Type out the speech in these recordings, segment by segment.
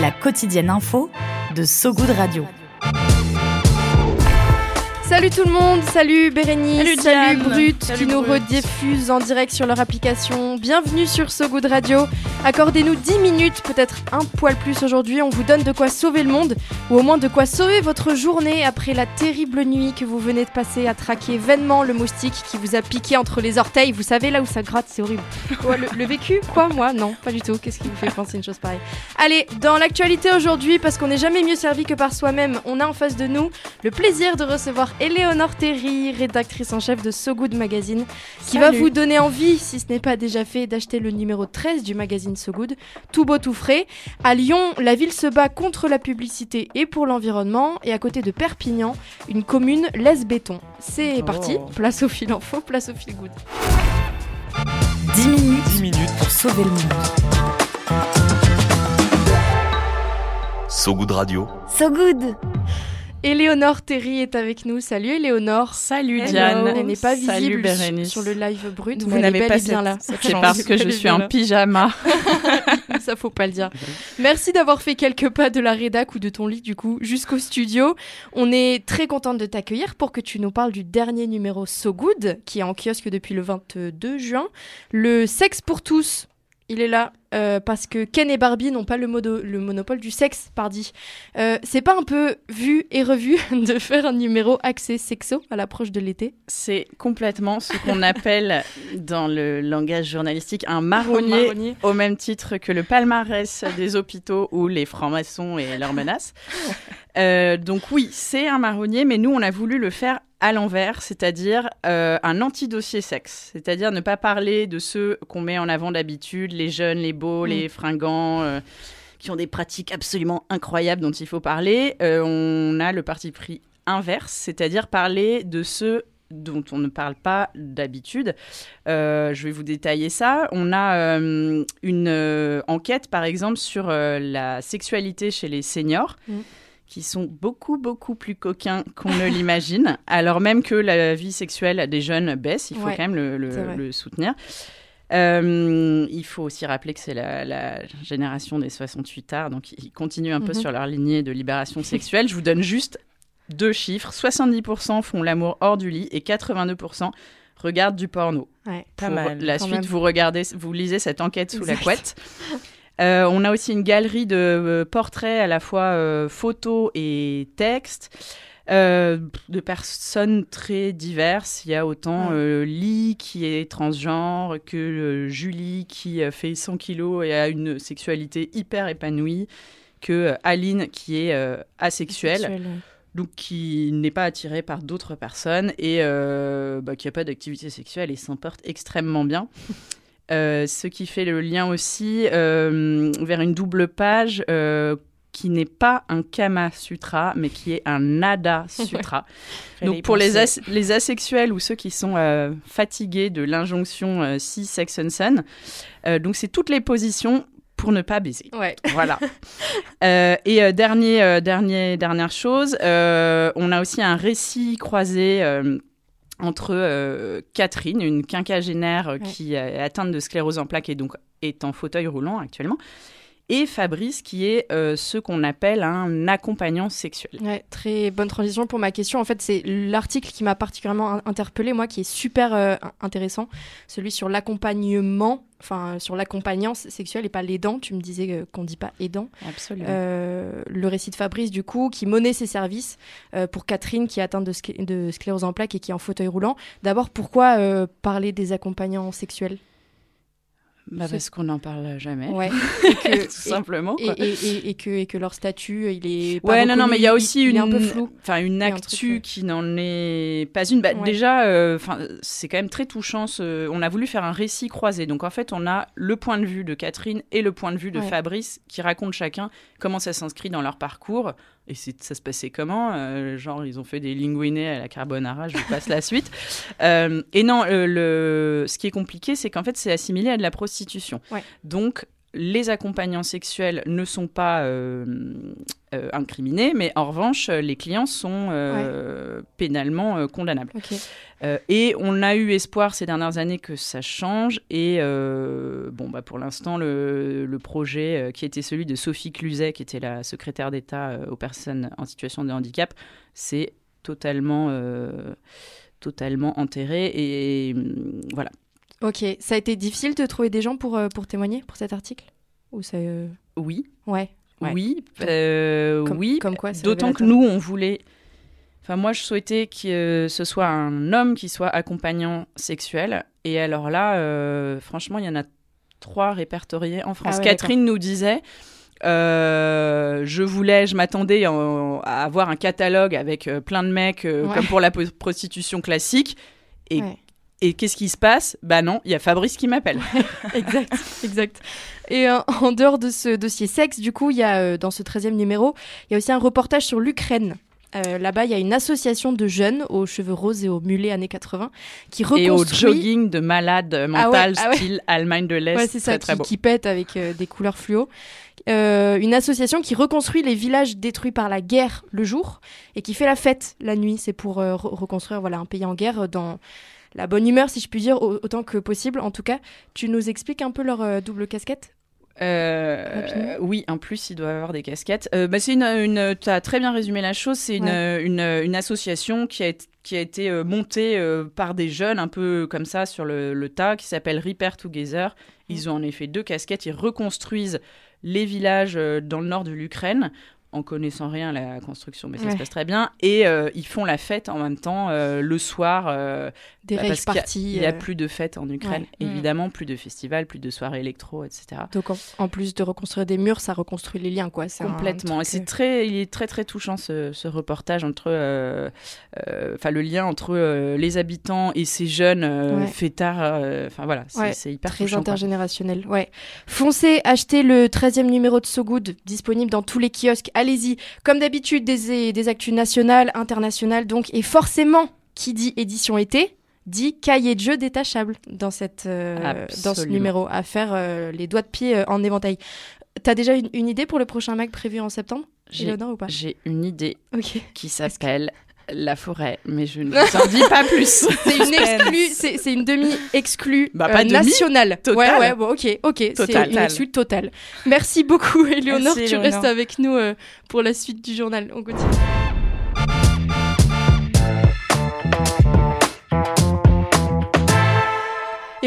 La quotidienne info de So Good Radio. Salut tout le monde, salut Bérénice, Salut. Brut Salut, qui nous Brut. rediffusent en direct sur leur application. Bienvenue sur So Good Radio. Accordez-nous 10 minutes, peut-être un poil plus aujourd'hui. On vous donne de quoi sauver le monde ou au moins de quoi sauver votre journée après la terrible nuit que vous venez de passer à traquer vainement le moustique qui vous a piqué entre les orteils. Vous savez là où ça gratte, c'est horrible. Le, le vécu Quoi Moi? Non, pas du tout. Qu'est-ce qui vous fait penser une chose pareille? Allez, dans l'actualité aujourd'hui, parce qu'on n'est jamais mieux servi que par soi-même, on a en face de nous le plaisir de recevoir Éléonore Terry, rédactrice en chef de So Good Magazine, qui va vous donner envie, si ce n'est pas déjà fait, d'acheter le numéro 13 du magazine So Good, tout beau tout frais. À Lyon, la ville se bat contre la publicité et pour l'environnement, et à côté de Perpignan, une commune laisse béton. C'est Oh. parti, place au fil info, place au fil good. 10 minutes 10 minutes. pour sauver le monde. So Good Radio. So Good Éléonore Terry est avec nous. Salut Éléonore. Salut Hello. Diane. Elle n'est pas Salut visible Bérénice. sur le live brut, Vous n'avez pas bien là. C'est parce que je suis en pyjama. Ça faut pas le dire. Merci d'avoir fait quelques pas de la rédac ou de ton lit du coup jusqu'au studio. On est très contente de t'accueillir pour que tu nous parles du dernier numéro So Good qui est en kiosque depuis le 22 juin. Le sexe pour tous. Il est là euh, parce que Ken et Barbie n'ont pas le, modo- le monopole du sexe, pardi. Euh, c'est pas un peu vu et revu de faire un numéro axé sexo à l'approche de l'été C'est complètement ce qu'on appelle dans le langage journalistique un marronnier, Marronnier. au même titre que le palmarès des hôpitaux ou les francs-maçons et leurs menaces. Euh, donc oui, c'est un marronnier, mais nous, on a voulu le faire à l'envers, c'est-à-dire euh, un anti-dossier sexe, c'est-à-dire ne pas parler de ceux qu'on met en avant d'habitude, les jeunes, les beaux, Mm. les fringants, euh, qui ont des pratiques absolument incroyables dont il faut parler. Euh, on a le parti pris inverse, c'est-à-dire parler de ceux dont on ne parle pas d'habitude. Euh, je vais vous détailler ça. On a euh, une euh, enquête, par exemple, sur euh, la sexualité chez les seniors. Mm. Qui sont beaucoup, beaucoup plus coquins qu'on ne l'imagine, alors même que la vie sexuelle des jeunes baisse, il faut Ouais, quand même le, soutenir. Euh, il faut aussi rappeler que c'est la, la génération des 68 arts, donc ils continuent un peu Mhm. sur leur lignée de libération sexuelle. Je vous donne juste deux chiffres. 70% font l'amour hors du lit et 82% regardent du porno. Ouais, Pour La quand suite, même. vous regardez, vous lisez cette enquête sous la couette. Euh, on a aussi une galerie de euh, portraits à la fois euh, photos et textes de personnes très diverses. Il y a autant Lee qui est transgenre que Julie qui fait 100 kilos et a une sexualité hyper épanouie, que Aline qui est asexuelle Sexuel, ouais. donc qui n'est pas attiré par d'autres personnes et euh, bah, qui n'a pas d'activité sexuelle et s'en porte extrêmement bien. Euh, ce qui fait le lien aussi euh, vers une double page euh, qui n'est pas un Kama Sutra, mais qui est un Nada Sutra. Donc pour les, penser. as- les asexuels ou ceux qui sont fatigués de l'injonction si sex and euh, donc c'est toutes les positions pour ne pas baiser. Ouais. Voilà. Euh, et euh, dernier, euh, dernier, dernière chose, on a aussi un récit croisé entre euh, Catherine, une quinquagénaire euh, Ouais. qui est atteinte de sclérose en plaques et donc est en fauteuil roulant actuellement, et Fabrice qui est euh, ce qu'on appelle un accompagnant sexuel. Ouais, très bonne transition pour ma question. En fait, c'est l'article qui m'a particulièrement in- interpellée, moi, qui est super euh, in- intéressant, celui sur l'accompagnement, enfin sur l'accompagnant sexuel et pas l'aidant. Tu me disais euh, qu'on dit pas aidant. Absolument. Euh, le récit de Fabrice, du coup, qui monnaie ses services pour Catherine, qui est atteinte de, sclé- de sclérose en plaques et qui est en fauteuil roulant. D'abord, pourquoi parler des accompagnants sexuels? Bah, parce qu'on n'en parle jamais. Ouais. Tout simplement. Et, quoi. et, et, et que, et que leur statut, il est. Pas Ouais, non, non, mais il y a aussi une, un peu flou. enfin une un actu qui n'en est pas une. Bah, Ouais. Déjà, euh, c'est quand même très touchant. ce- On a voulu faire un récit croisé. Donc en fait, on a le point de vue de Catherine et le point de vue de Ouais. Fabrice qui racontent chacun comment ça s'inscrit dans leur parcours. Et ça se passait comment Euh, Genre, ils ont fait des linguinés à la carbonara. Je vous passe la suite. Euh, et non, euh, le... ce qui est compliqué, c'est qu'en fait, c'est assimilé à de la prostitution. Ouais. Donc, les accompagnants sexuels ne sont pas euh, euh, incriminés, mais en revanche, les clients sont euh, pénalement euh, condamnables. Euh, et on a eu espoir ces dernières années que ça change. Et euh, bon, bah, pour l'instant, le, le projet euh, qui était celui de Sophie Cluzet, qui était la secrétaire d'État euh, aux personnes en situation de handicap, c'est totalement, euh, totalement enterré. Et voilà. Ok. Ça a été difficile de trouver des gens pour, euh, pour témoigner pour cet article Ou ça. euh, Oui, Ouais. Ouais. oui, euh, Comme, oui. Comme quoi, D'autant que nous, on voulait. Enfin, moi, je souhaitais que ce soit un homme qui soit accompagnant sexuel. Et alors là, franchement, il y en a trois répertoriés en France. Ah ouais, Catherine nous disait. euh, je voulais, je m'attendais en- à avoir un catalogue avec plein de mecs, euh, Ouais. comme pour la prostitution classique. Et, Ouais. Et qu'est-ce qui se passe? Bah non, il y a Fabrice qui m'appelle. exact, exact. Et euh, en dehors de ce dossier sexe, du coup, il y a euh, dans ce 13e numéro, il y a aussi un reportage sur l'Ukraine. Euh, Là-bas, il y a une association de jeunes aux cheveux roses et aux mulets années 80 qui Et au reconstruit. jogging de malade Ah ouais, mental, ah ouais. style Allemagne de l'Est. Ouais, c'est ça, très, qui, beau. qui pète avec des couleurs fluo. Euh, une association qui reconstruit les villages détruits par la guerre le jour et qui fait la fête la nuit. C'est pour euh, re- reconstruire voilà, un pays en guerre dans la bonne humeur, si je puis dire, au- autant que possible. En tout cas, tu nous expliques un peu leur euh, double casquette? Euh, oui, en plus, il doit avoir des casquettes. Euh, bah, c'est une, une tu as très bien résumé la chose. C'est une, Ouais. une, une association qui a, été- qui a été montée euh, par des jeunes un peu comme ça sur le, le tas, qui s'appelle Repair Together. Ils ont en effet deux casquettes. Ils reconstruisent les villages dans le nord de l'Ukraine en connaissant rien la construction, mais ça Ouais. se passe très bien. Et euh, ils font la fête en même temps euh, le soir. euh, Des bah, parce parties. Il n'y a, plus de fêtes en Ukraine, Ouais. Mm. évidemment, plus de festivals, plus de soirées électro, etc. Donc en, en plus de reconstruire des murs, ça reconstruit les liens, quoi. Complètement. Et c'est très, il est très très touchant ce, ce reportage entre, enfin le lien entre les habitants et ces jeunes Ouais. fêtards. Enfin voilà, c'est hyper Très touchant. quoi. intergénérationnel, ouais. Foncez, achetez le 13e numéro de So Good, disponible dans tous les kiosques. Allez-y. Comme d'habitude, des, des actus nationales, internationales, donc. Et forcément, qui dit édition été, dit cahier de jeu détachable dans, cette, euh, dans ce numéro, à faire euh, les doigts de pied euh, en éventail. T'as déjà une, une idée pour le prochain mag prévu en septembre J'ai ou pas? j'ai une idée Ok. qui s'appelle La forêt, mais je ne vous en dis pas plus. C'est une exclue, c'est c'est une demi-exclue Bah, euh, demi, nationale. totale. Ouais, ouais, bon, ok, ok, c'est une exclue totale. Merci beaucoup, Éléonore. Tu restes avec nous euh, pour la suite du journal. On continue.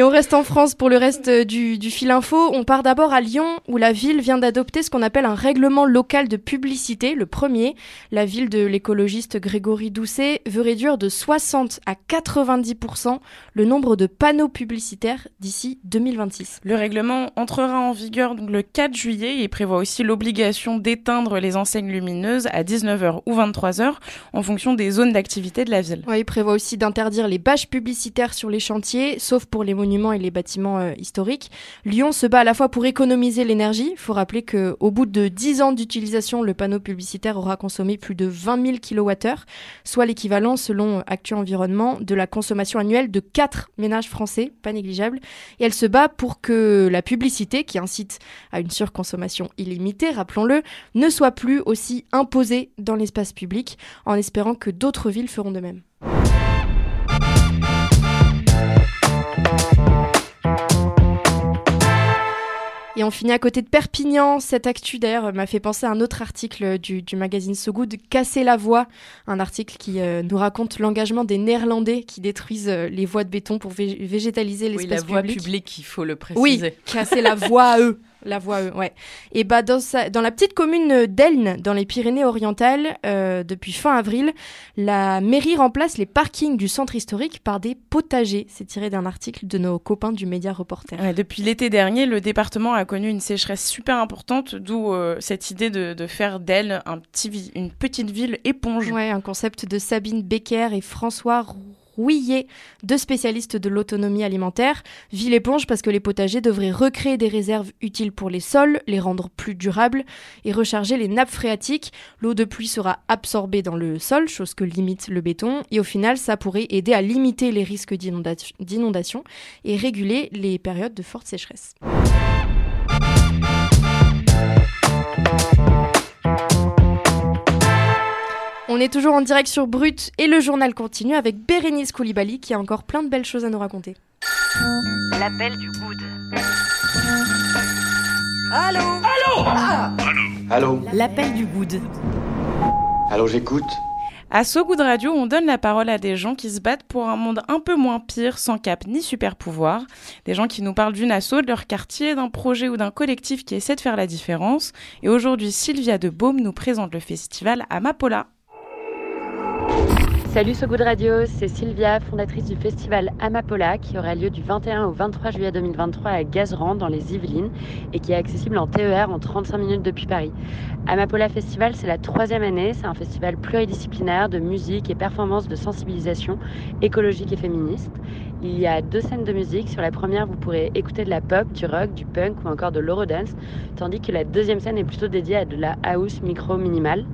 Et on reste en France pour le reste euh, du, du fil info. On part d'abord à Lyon, où la ville vient d'adopter ce qu'on appelle un règlement local de publicité, le premier. La ville de l'écologiste Grégory Doucet veut réduire de 60 à 90% le nombre de panneaux publicitaires d'ici 2026. Le règlement entrera en vigueur donc, le 4 juillet et prévoit aussi l'obligation d'éteindre les enseignes lumineuses à 19h ou 23h en fonction des zones d'activité de la ville. Ouais, il prévoit aussi d'interdire les bâches publicitaires sur les chantiers, sauf pour les monuments et les bâtiments euh, historiques. Lyon se bat à la fois pour économiser l'énergie. Il faut rappeler qu'au bout de 10 ans d'utilisation, le panneau publicitaire aura consommé plus de 20 000 kWh, soit l'équivalent, selon Actu Environnement, de la consommation annuelle de 4 ménages français, pas négligeable. Et elle se bat pour que la publicité, qui incite à une surconsommation illimitée, rappelons-le, ne soit plus aussi imposée dans l'espace public, en espérant que d'autres villes feront de même. Et on finit à côté de Perpignan. Cette actu d'ailleurs m'a fait penser à un autre article du, du magazine So Good, Casser la voie, un article qui euh, nous raconte l'engagement des Néerlandais qui détruisent euh, les voies de béton pour vég- végétaliser Oui, l'espace la voie publique, il faut le préciser. Oui, casser la voie à eux. La voie E, ouais. Et bah dans, sa- dans la petite commune d'Elne, dans les Pyrénées-Orientales, euh, depuis fin avril, la mairie remplace les parkings du centre historique par des potagers. C'est tiré d'un article de nos copains du Média Reporter. Ouais, depuis l'été dernier, le département a connu une sécheresse super importante, d'où euh, cette idée de, de faire d'elle un petit une petite ville éponge. Ouais, un concept de Sabine Becker et François Rouillet, deux spécialistes de l'autonomie alimentaire. Ville éponge parce que les potagers devraient recréer des réserves utiles pour les sols, les rendre plus durables et recharger les nappes phréatiques. L'eau de pluie sera absorbée dans le sol, chose que limite le béton. Et au final, ça pourrait aider à limiter les risques d'inondation et réguler les périodes de forte sécheresse. On est toujours en direct sur Brut et le journal continue avec Bérénice Koulibaly qui a encore plein de belles choses à nous raconter. L'appel du good. Allô Allô L'appel du good. Allô, j'écoute À So Good Radio, on donne la parole à des gens qui se battent pour un monde un peu moins pire, sans cap ni super pouvoir. Des gens qui nous parlent d'une asso, de leur quartier, d'un projet ou d'un collectif qui essaie de faire la différence. Et aujourd'hui, Sylvia de Baume nous présente le festival Amapola. Salut So Good Radio, c'est Sylvia, fondatrice du festival Amapola qui aura lieu du 21 au 23 juillet 2023 à Gazeran dans les Yvelines et qui est accessible en TER en 35 minutes depuis Paris. Amapola Festival, c'est la troisième année, c'est un festival pluridisciplinaire de musique et performance de sensibilisation écologique et féministe. Il y a deux scènes de musique. Sur la première, vous pourrez écouter de la pop, du rock, du punk ou encore de l'eurodance, tandis que la deuxième scène est plutôt dédiée à de la house micro minimale.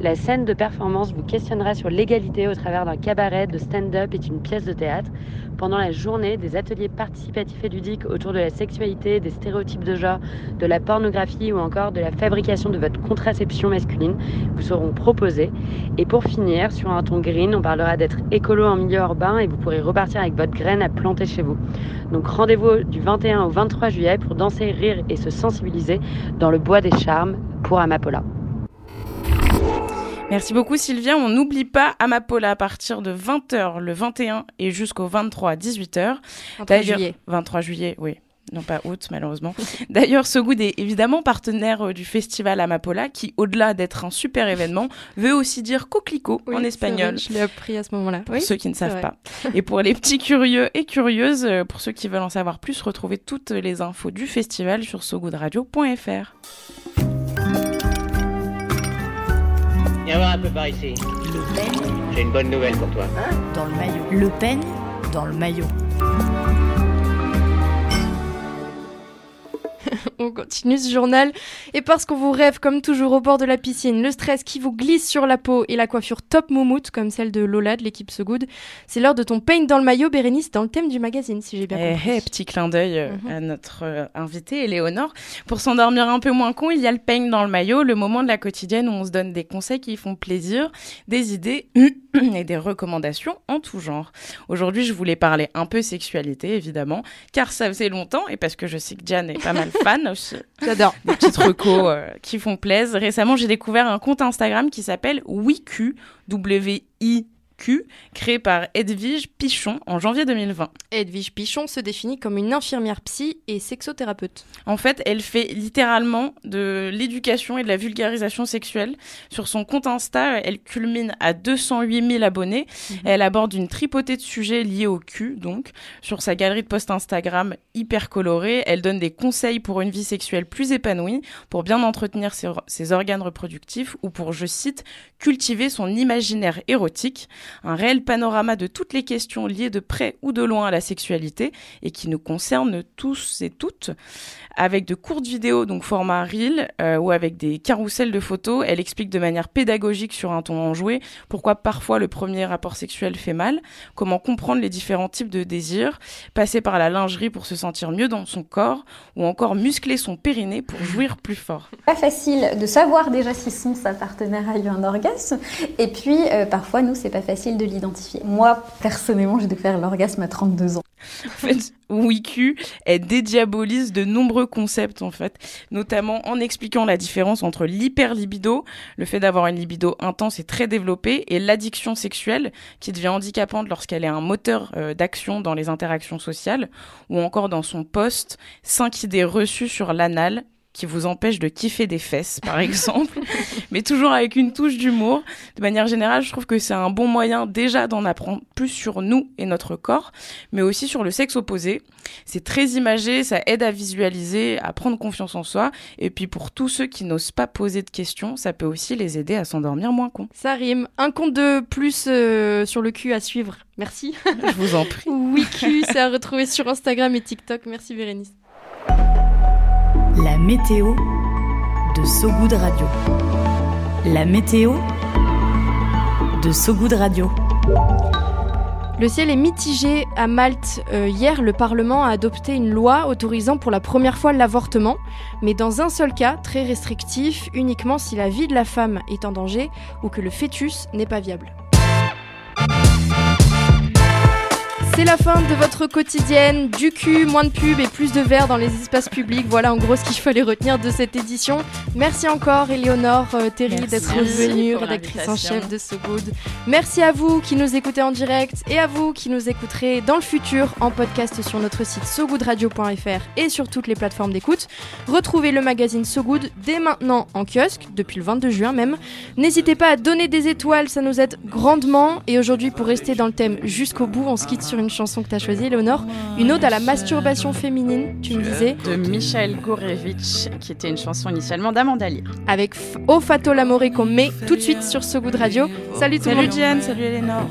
La scène de performance vous questionnera sur l'égalité au travers d'un cabaret de stand-up et d'une pièce de théâtre. Pendant la journée, des ateliers participatifs et ludiques autour de la sexualité, des stéréotypes de genre, de la pornographie ou encore de la fabrication de votre contraception masculine vous seront proposés. Et pour finir, sur un ton green, on parlera d'être écolo en milieu urbain et vous pourrez repartir avec votre à planter chez vous. Donc rendez-vous du 21 au 23 juillet pour danser, rire et se sensibiliser dans le bois des charmes pour Amapola. Merci beaucoup Sylvia. On n'oublie pas Amapola à partir de 20h le 21 et jusqu'au 23 à 18h. 23 D'ailleurs- juillet. 23 juillet, oui. Non pas août malheureusement. D'ailleurs, So Good est évidemment partenaire euh, du festival Amapola qui, au-delà d'être un super événement, veut aussi dire coquelicot Oui, en espagnol. vrai, Je l'ai appris à ce moment-là. Pour Oui, ceux qui ne savent vrai. pas. Et pour les petits curieux et curieuses, euh, pour ceux qui veulent en savoir plus, retrouvez toutes les infos du festival sur sogoodradio.fr. Viens voir un peu par ici. Le Pen J'ai une bonne nouvelle pour toi. dans le maillot. Le Pen dans le maillot. On continue ce journal et parce qu'on vous rêve comme toujours au bord de la piscine, le stress qui vous glisse sur la peau et la coiffure top moumoute comme celle de Lola de l'équipe So Good, c'est l'heure de ton paint dans le maillot Bérénice dans le thème du magazine si j'ai bien Eh, compris. eh, petit clin d'œil euh, Mhm. à notre euh, invitée Éléonore. Pour s'endormir un peu moins con, il y a le peigne dans le maillot, le moment de la quotidienne où on se donne des conseils qui font plaisir, des idées et des recommandations en tout genre. Aujourd'hui, je voulais parler un peu sexualité, évidemment, car ça faisait longtemps et parce que je sais que Diane est pas mal fan aussi. J'adore. Des petites recos euh, qui font plaisir. Récemment, j'ai découvert un compte Instagram qui s'appelle WIQ, W-I-Q, créé par Edwige Pichon en janvier 2020. Edwige Pichon se définit comme une infirmière psy et sexothérapeute. En fait, elle fait littéralement de l'éducation et de la vulgarisation sexuelle. Sur son compte Insta, elle culmine à 208 000 abonnés. Elle aborde une tripotée de sujets liés au cul, donc. Sur sa galerie de posts Instagram hyper colorée, elle donne des conseils pour une vie sexuelle plus épanouie, pour bien entretenir ses, ses organes reproductifs ou pour, je cite, cultiver son imaginaire érotique. Un réel panorama de toutes les questions liées de près ou de loin à la sexualité et qui nous concernent tous et toutes avec de courtes vidéos, donc format reel, euh, ou avec des carousels de photos. Elle explique de manière pédagogique sur un ton enjoué pourquoi parfois le premier rapport sexuel fait mal, comment comprendre les différents types de désirs, passer par la lingerie pour se sentir mieux dans son corps, ou encore muscler son périnée pour jouir plus fort. Pas facile de savoir déjà si son partenaire a eu un orgasme, et puis euh, parfois nous c'est pas facile de l'identifier. Moi personnellement j'ai découvert l'orgasme à 32 ans. En fait, WIQ, elle dédiabolise de nombreux concepts, en fait, notamment en expliquant la différence entre l'hyperlibido, le fait d'avoir une libido intense et très développée, et l'addiction sexuelle, qui devient handicapante lorsqu'elle est un moteur euh, d'action dans les interactions sociales, ou encore dans son poste, 5 idées reçues sur l'anal, qui vous empêche de kiffer des fesses, par exemple, mais toujours avec une touche d'humour. De manière générale, je trouve que c'est un bon moyen déjà d'en apprendre plus sur nous et notre corps, mais aussi sur le sexe opposé. C'est très imagé, ça aide à visualiser, à prendre confiance en soi, et puis pour tous ceux qui n'osent pas poser de questions, ça peut aussi les aider à s'endormir moins con. Ça rime. Un compte de plus euh, sur le cul à suivre. Merci. Je vous en prie. Wiki, c'est à retrouver sur Instagram et TikTok. Merci Bérénice. La météo de Sogoud Radio. La météo de Sogoud Radio. Le ciel est mitigé à Malte. Euh, hier, le Parlement a adopté une loi autorisant pour la première fois l'avortement, mais dans un seul cas, très restrictif, uniquement si la vie de la femme est en danger ou que le fœtus n'est pas viable. C'est la fin de votre quotidienne. Du cul, moins de pub et plus de verre dans les espaces publics. Voilà en gros ce qu'il fallait retenir de cette édition. Merci encore, Éléonore euh, Terry, d'être venue, rédactrice en chef de So Good. Merci à vous qui nous écoutez en direct et à vous qui nous écouterez dans le futur en podcast sur notre site sogoodradio.fr et sur toutes les plateformes d'écoute. Retrouvez le magazine So Good dès maintenant en kiosque, depuis le 22 juin même. N'hésitez pas à donner des étoiles, ça nous aide grandement. Et aujourd'hui, pour rester dans le thème jusqu'au bout, on se quitte sur une chanson que tu as choisie, Léonore. Une ode à la masturbation féminine, tu me disais. De Michael Gorevitch, qui était une chanson initialement d'Amanda Lear. Avec O Fato l'amore qu'on met tout de suite sur ce goût de radio. Salut tout le monde. Salut Diane, salut Eleonore.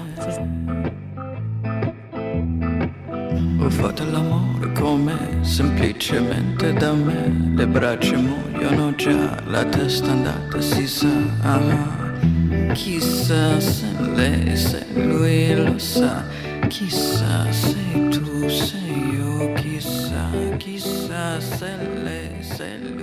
Ho fatto l'amore come semplicemente da me Le braccia muoiono già, la testa andata si sa ah, Chissà se lei, se lui lo sa Chissà se tu sei io, chissà, chissà se lei, se lei.